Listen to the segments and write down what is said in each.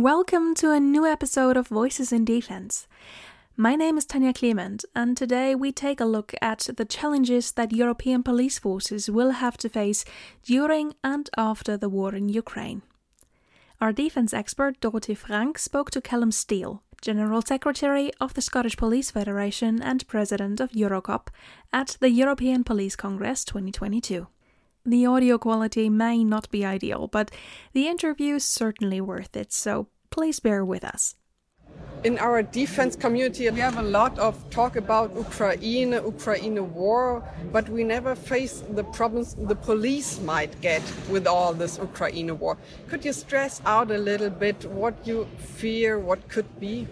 Welcome to a new episode of Voices in Defense. My name is Tanya Clement, and today we take a look at the challenges that European police forces will have to face during and after the war in Ukraine. Our defense expert Dorothy Frank spoke to Calum Steele, General Secretary of the Scottish Police Federation and President of Eurocop, at the European Police Congress 2022. The audio quality may not be ideal, but the interview is certainly worth it, so please bear with us. In our defense community, we have a lot of talk about Ukraine, Ukraine war, but we never face the problems the police might get with all this Ukraine war. Could you stress out a little bit what you fear, what could be?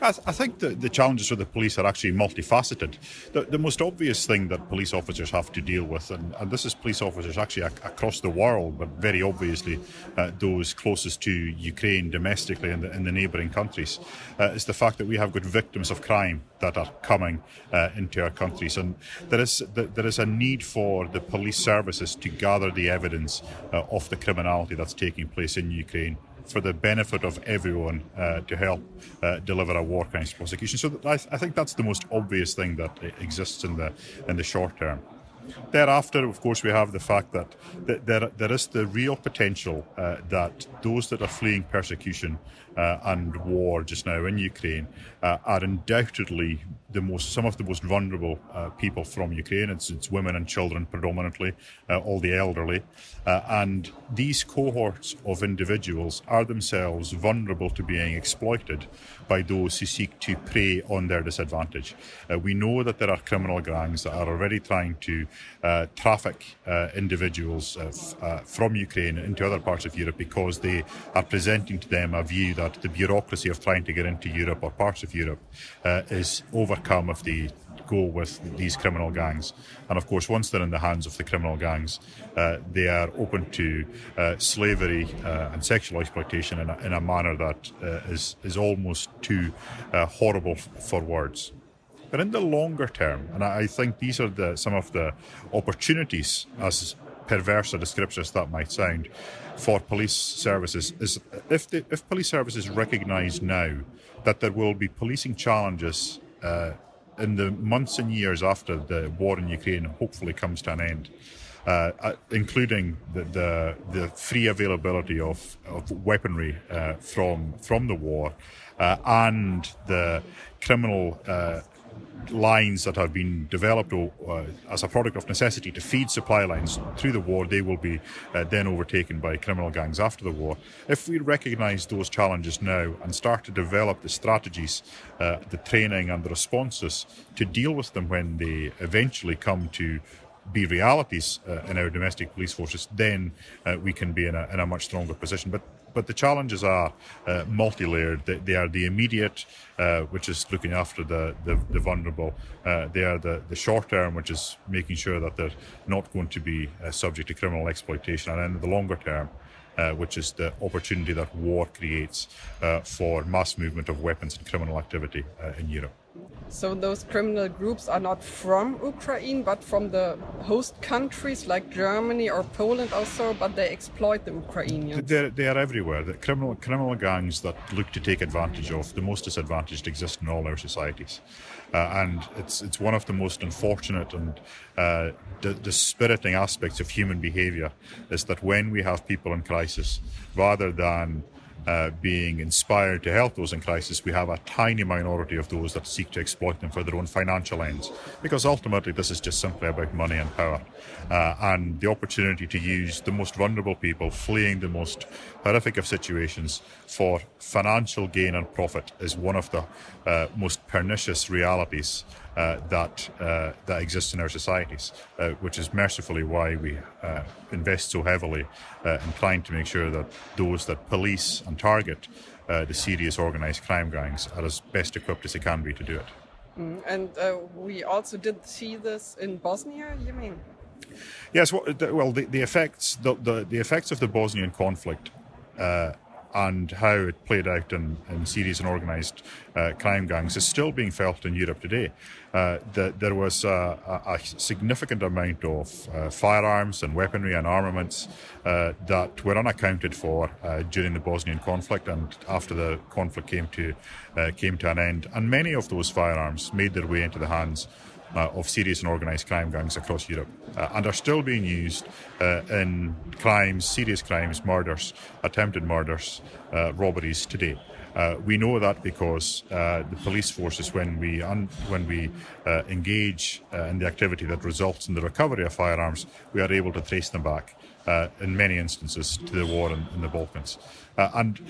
I, th- I think the, the challenges for the police are actually multifaceted. The, the most obvious thing that police officers have to deal with, and, and this is police officers actually ac- across the world, but very obviously uh, those closest to Ukraine domestically and in, in the neighbouring countries, uh, is the fact that we have got victims of crime that are coming uh, into our countries, and there is there is a need for the police services to gather the evidence uh, of the criminality that's taking place in Ukraine for the benefit of everyone uh, to help uh, deliver a war crimes prosecution. So I, th- I, think that's the most obvious thing that exists in the in the short term. Thereafter, of course, we have the fact that, there, there is the real potential uh, that those that are fleeing persecution uh, and war just now in Ukraine uh, are undoubtedly the most, some of the most vulnerable uh, people from Ukraine. It's, it's, women and children predominantly, uh, all the elderly, uh, and these cohorts of individuals are themselves vulnerable to being exploited by those who seek to prey on their disadvantage. we know that there are criminal gangs that are already trying to uh, traffic uh, individuals uh, f- from Ukraine into other parts of Europe because they are presenting to them a view that the bureaucracy of trying to get into Europe or parts of Europe is overcome if they go with these criminal gangs. And of course, once they're in the hands of the criminal gangs, uh, they are open to uh, slavery uh, and sexual exploitation in a, in a manner that is is almost too horrible f- for words. But in the longer term, and I think these are the, some of the opportunities, as perverse a description as that might sound, for police services is if the, if police services recognise now that there will be policing challenges uh, in the months and years after the war in Ukraine hopefully comes to an end. Uh, uh including the, the, the free availability of, of weaponry uh, from from the war uh, and the criminal uh, lines that have been developed uh, as a product of necessity to feed supply lines through the war, they will be uh, then overtaken by criminal gangs after the war. If we recognise those challenges now and start to develop the strategies, uh, the training, and the responses to deal with them when they eventually come to be realities uh, in our domestic police forces, then uh, we can be in a, in a much stronger position. But but the challenges are uh, multi-layered. They, they, are the immediate, uh, which is looking after the, the, the vulnerable. Uh, they are the, the short term, which is making sure that they're not going to be uh, subject to criminal exploitation. And then the longer term, uh, which is the opportunity that war creates uh, for mass movement of weapons and criminal activity in Europe. So those criminal groups are not from Ukraine, but from the host countries like Germany or Poland also, but they exploit the Ukrainians. They're, they are everywhere. The criminal criminal gangs that look to take advantage of the most disadvantaged exist in all our societies, uh, and it's it's one of the most unfortunate and uh, dispiriting aspects of human behaviour is that when we have people in crisis, rather than uh, being inspired to help those in crisis, we have a tiny minority of those that seek to exploit them for their own financial ends. Because ultimately, this is just simply about money and power. Uh, and the opportunity to use the most vulnerable people fleeing the most horrific of situations for financial gain and profit is one of the uh, most pernicious realities that uh, that exists in our societies, uh, which is mercifully why we uh, invest so heavily uh, in trying to make sure that those that police and target uh, the serious organised crime gangs are as best equipped as they can be to do it. Mm, and we also did see this in Bosnia. You mean? Yes. Well, the, well, the, the effects the, the, the effects of the Bosnian conflict and how it played out in, in serious and organised uh, crime gangs is still being felt in Europe today. Uh, the, there was a, a, significant amount of uh, firearms and weaponry and armaments uh, that were unaccounted for uh, during the Bosnian conflict and after the conflict came to uh, came to an end. And many of those firearms made their way into the hands uh, of serious and organised crime gangs across Europe uh, and are still being used uh, in crimes, serious crimes, murders, attempted murders, uh, robberies today. Uh, we know that because uh, the police forces, when we un- when we engage in the activity that results in the recovery of firearms, we are able to trace them back in many instances to the war in, in the Balkans. and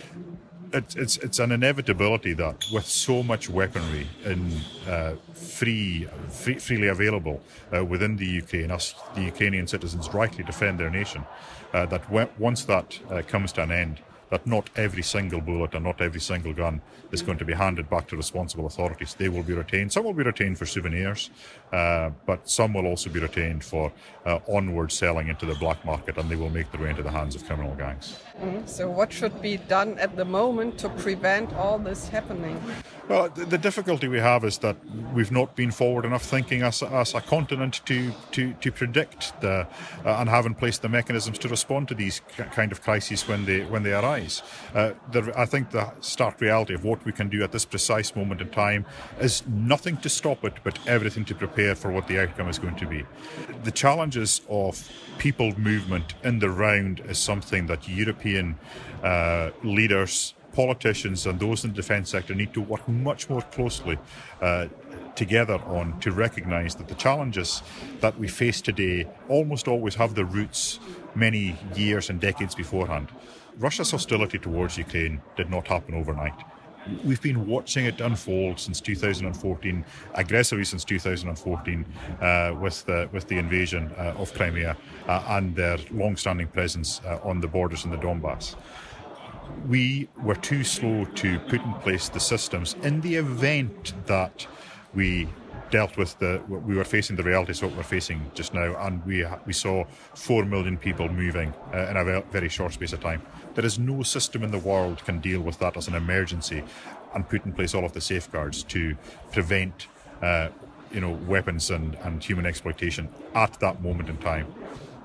it's, it's, it's an inevitability that with so much weaponry in uh, free, free, freely available uh, within the UK and us the Ukrainian citizens rightly defend their nation, uh, that once that uh, comes to an end, that not every single bullet and not every single gun is going to be handed back to responsible authorities. They will be retained. Some will be retained for souvenirs, uh, but some will also be retained for uh, onward selling into the black market and they will make their way into the hands of criminal gangs. Mm-hmm. So, what should be done at the moment to prevent all this happening? Well, the, the difficulty we have is that we've not been forward enough thinking as, as a continent to, to, to predict the, uh, and have in place the mechanisms to respond to these kind of crises when they, when they arise. Uh, the, I think the stark reality of what we can do at this precise moment in time is nothing to stop it, but everything to prepare for what the outcome is going to be. The challenges of people movement in the round is something that European uh, leaders politicians and those in the defence sector need to work much more closely uh, together on to recognise that the challenges that we face today almost always have their roots many years and decades beforehand. Russia's hostility towards Ukraine did not happen overnight. We've been watching it unfold since 2014, aggressively since 2014, uh, with the with the invasion uh, of Crimea uh, and their long-standing presence uh, on the borders in the Donbass. We were too slow to put in place the systems in the event that we dealt with the we were facing the realities of what we're facing just now, and we we saw four million people moving uh, in a very short space of time. There is no system in the world can deal with that as an emergency, and put in place all of the safeguards to prevent. Uh, you know, weapons and, and human exploitation at that moment in time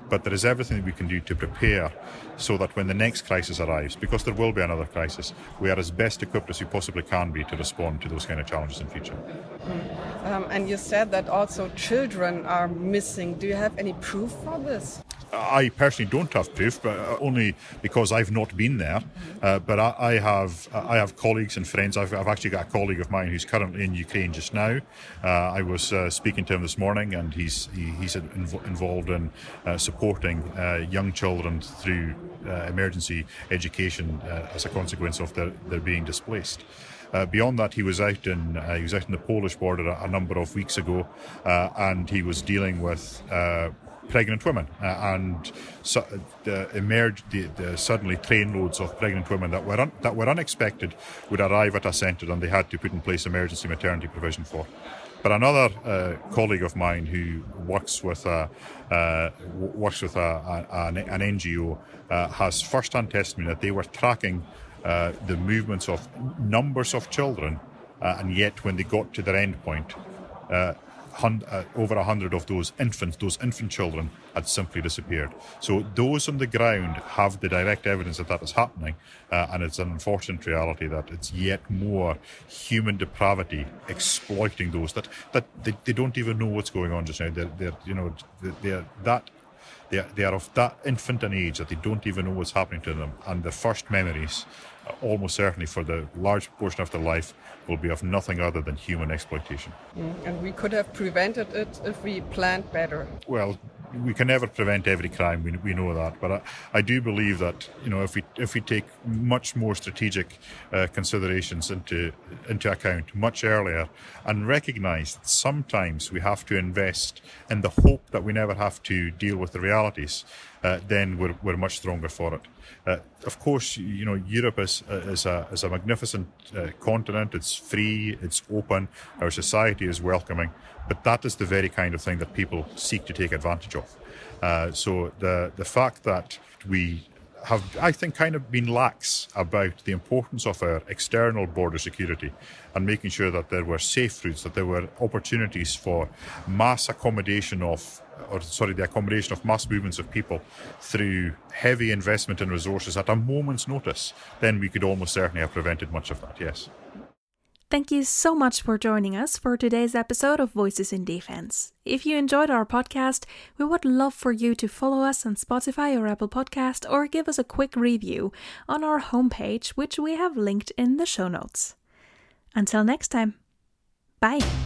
but there is everything we can do to prepare so that when the next crisis arrives, because there will be another crisis, we are as best equipped as we possibly can be to respond to those kind of challenges in future. Um, and you said that also children are missing. Do you have any proof for this? I personally don't have proof, but uh, only because I've not been there. Uh, but I, I, have I have colleagues and friends. I've, I've, actually got a colleague of mine who's currently in Ukraine just now. Uh, I was uh, speaking to him this morning, and he's he, he's inv- involved in uh, supporting uh, young children through emergency education as a consequence of their, their being displaced. Uh, beyond that, he was out in uh, he was out in the Polish border a, a number of weeks ago, uh, and he was dealing with pregnant women, uh, and so, the emerged the, the, suddenly trainloads of pregnant women that were un, that were unexpected would arrive at a centre, and they had to put in place emergency maternity provision for. But another uh, colleague of mine who works with a uh, works with a, a, an, an, NGO uh, has first-hand testimony that they were tracking uh, the movements of numbers of children, uh, and yet when they got to their end point, uh, over a hundred of those infants, those infant children, had simply disappeared. So those on the ground have the direct evidence that that is happening, uh, and it's an unfortunate reality that it's yet more human depravity exploiting those that that they, they don't even know what's going on just now. They're, they're you know they're that they are, they are of that infant an age that they don't even know what's happening to them, and the first memories almost certainly for the large portion of their life will be of nothing other than human exploitation. Mm, and we could have prevented it if we planned better. Well, we can never prevent every crime. We, we know that, but I, I do believe that you know if we if we take much more strategic uh, considerations into into account much earlier and recognise that sometimes we have to invest in the hope that we never have to deal with the realities, uh, then we're we're much stronger for it. Uh, of course, you know Europe is is a is a magnificent uh, continent. It's free. It's open. Our society is welcoming. But that is the very kind of thing that people seek to take advantage of. Uh, so the the fact that we have, I think, kind of been lax about the importance of our external border security and making sure that there were safe routes, that there were opportunities for mass accommodation of, or sorry, the accommodation of mass movements of people through heavy investment in resources at a moment's notice, then we could almost certainly have prevented much of that, yes. Thank you so much for joining us for today's episode of Voices in Defense. If you enjoyed our podcast, we would love for you to follow us on Spotify or Apple Podcast or give us a quick review on our homepage, which we have linked in the show notes. Until next time, bye.